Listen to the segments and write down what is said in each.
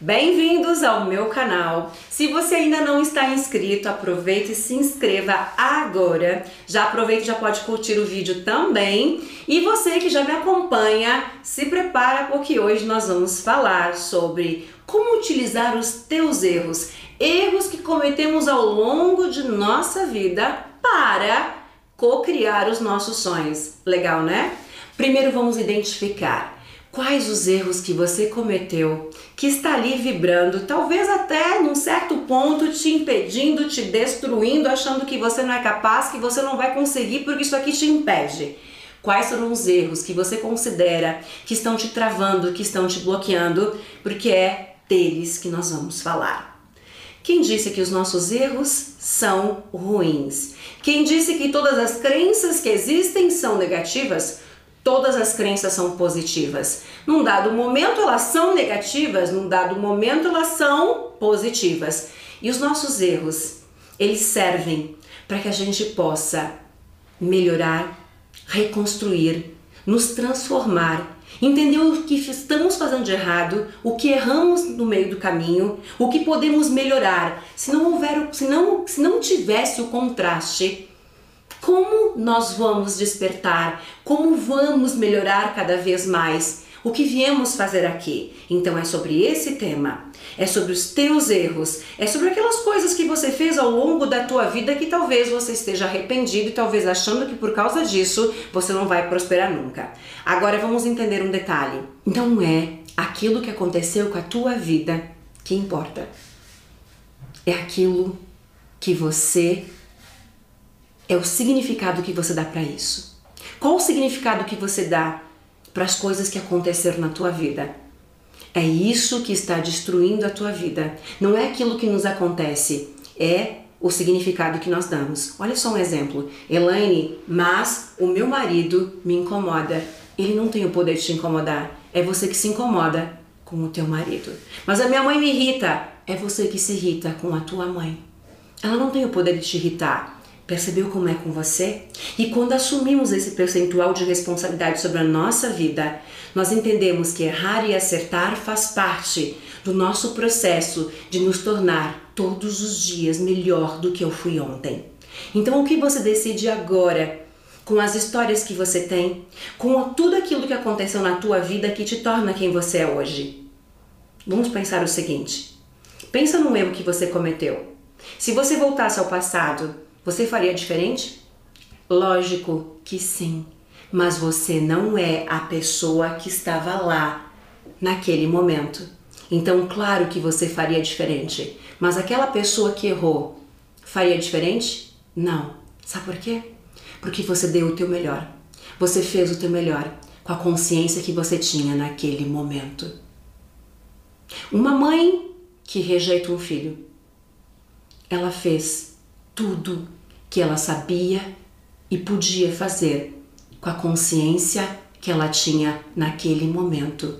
Bem-vindos ao meu canal. Se você ainda não está inscrito, aproveite e se inscreva agora. Já aproveite e já pode curtir o vídeo também. E você que já me acompanha, se prepara porque hoje nós vamos falar sobre como utilizar os teus erros, erros que cometemos ao longo de nossa vida para co-criar os nossos sonhos. Legal, né? Primeiro vamos identificar Quais os erros que você cometeu que está ali vibrando, talvez até num certo ponto te impedindo, te destruindo, achando que você não é capaz, que você não vai conseguir porque isso aqui te impede? Quais foram os erros que você considera que estão te travando, que estão te bloqueando? Porque é deles que nós vamos falar. Quem disse que os nossos erros são ruins? Quem disse que todas as crenças que existem são negativas? Todas as crenças são positivas. Num dado momento elas são negativas, num dado momento elas são positivas. E os nossos erros, eles servem para que a gente possa melhorar, reconstruir, nos transformar, entender o que estamos fazendo de errado, o que erramos no meio do caminho, o que podemos melhorar. Se não houver, se não, se não tivesse o contraste como nós vamos despertar? Como vamos melhorar cada vez mais? O que viemos fazer aqui? Então é sobre esse tema. É sobre os teus erros, é sobre aquelas coisas que você fez ao longo da tua vida que talvez você esteja arrependido e talvez achando que por causa disso você não vai prosperar nunca. Agora vamos entender um detalhe. Não é aquilo que aconteceu com a tua vida que importa. É aquilo que você é o significado que você dá para isso. Qual o significado que você dá para as coisas que aconteceram na tua vida? É isso que está destruindo a tua vida. Não é aquilo que nos acontece, é o significado que nós damos. Olha só um exemplo. Elaine, mas o meu marido me incomoda. Ele não tem o poder de te incomodar. É você que se incomoda com o teu marido. Mas a minha mãe me irrita. É você que se irrita com a tua mãe. Ela não tem o poder de te irritar. Percebeu como é com você? E quando assumimos esse percentual de responsabilidade sobre a nossa vida, nós entendemos que errar e acertar faz parte do nosso processo de nos tornar todos os dias melhor do que eu fui ontem. Então, o que você decide agora, com as histórias que você tem, com tudo aquilo que aconteceu na tua vida que te torna quem você é hoje? Vamos pensar o seguinte: pensa num erro que você cometeu. Se você voltasse ao passado, você faria diferente? Lógico que sim, mas você não é a pessoa que estava lá naquele momento. Então, claro que você faria diferente, mas aquela pessoa que errou faria diferente? Não. Sabe por quê? Porque você deu o teu melhor. Você fez o teu melhor com a consciência que você tinha naquele momento. Uma mãe que rejeita um filho, ela fez tudo que ela sabia e podia fazer com a consciência que ela tinha naquele momento.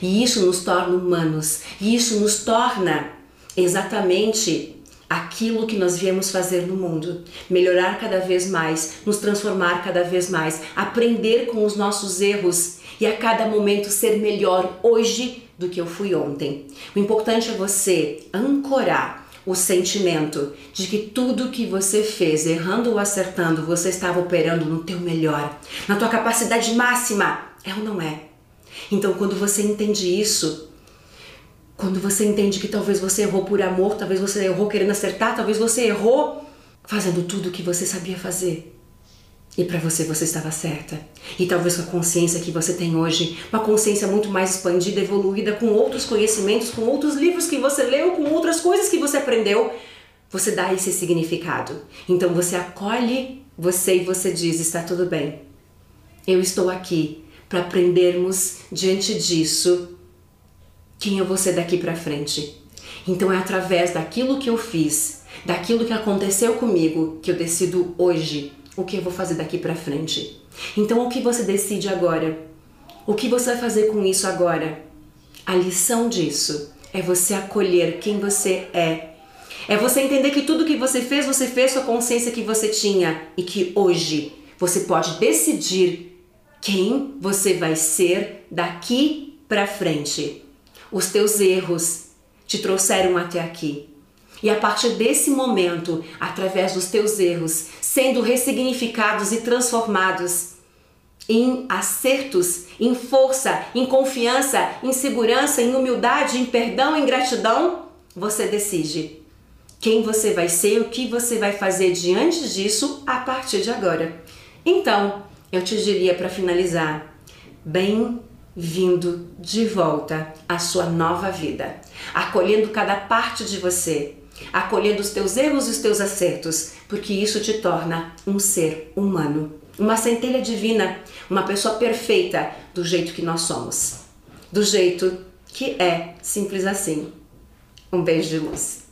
E isso nos torna humanos, e isso nos torna exatamente aquilo que nós viemos fazer no mundo, melhorar cada vez mais, nos transformar cada vez mais, aprender com os nossos erros e a cada momento ser melhor hoje do que eu fui ontem. O importante é você ancorar o sentimento de que tudo que você fez, errando ou acertando, você estava operando no teu melhor, na tua capacidade máxima, é ou não é? Então, quando você entende isso, quando você entende que talvez você errou por amor, talvez você errou querendo acertar, talvez você errou fazendo tudo o que você sabia fazer, e para você, você estava certa. E talvez com a consciência que você tem hoje, uma consciência muito mais expandida, evoluída, com outros conhecimentos, com outros livros que você leu, com outras coisas que você aprendeu, você dá esse significado. Então você acolhe você e você diz: está tudo bem. Eu estou aqui para aprendermos diante disso quem eu vou ser daqui para frente. Então é através daquilo que eu fiz, daquilo que aconteceu comigo, que eu decido hoje o que eu vou fazer daqui para frente. Então, o que você decide agora? O que você vai fazer com isso agora? A lição disso é você acolher quem você é. É você entender que tudo que você fez, você fez com a consciência que você tinha e que hoje você pode decidir quem você vai ser daqui para frente. Os teus erros, te trouxeram até aqui. E a partir desse momento, através dos teus erros, sendo ressignificados e transformados em acertos, em força, em confiança, em segurança, em humildade, em perdão, em gratidão, você decide quem você vai ser, o que você vai fazer diante disso a partir de agora. Então, eu te diria para finalizar, bem-vindo de volta à sua nova vida, acolhendo cada parte de você, acolhendo os teus erros e os teus acertos, porque isso te torna um ser humano, uma centelha divina, uma pessoa perfeita do jeito que nós somos, do jeito que é simples assim. Um beijo de luz.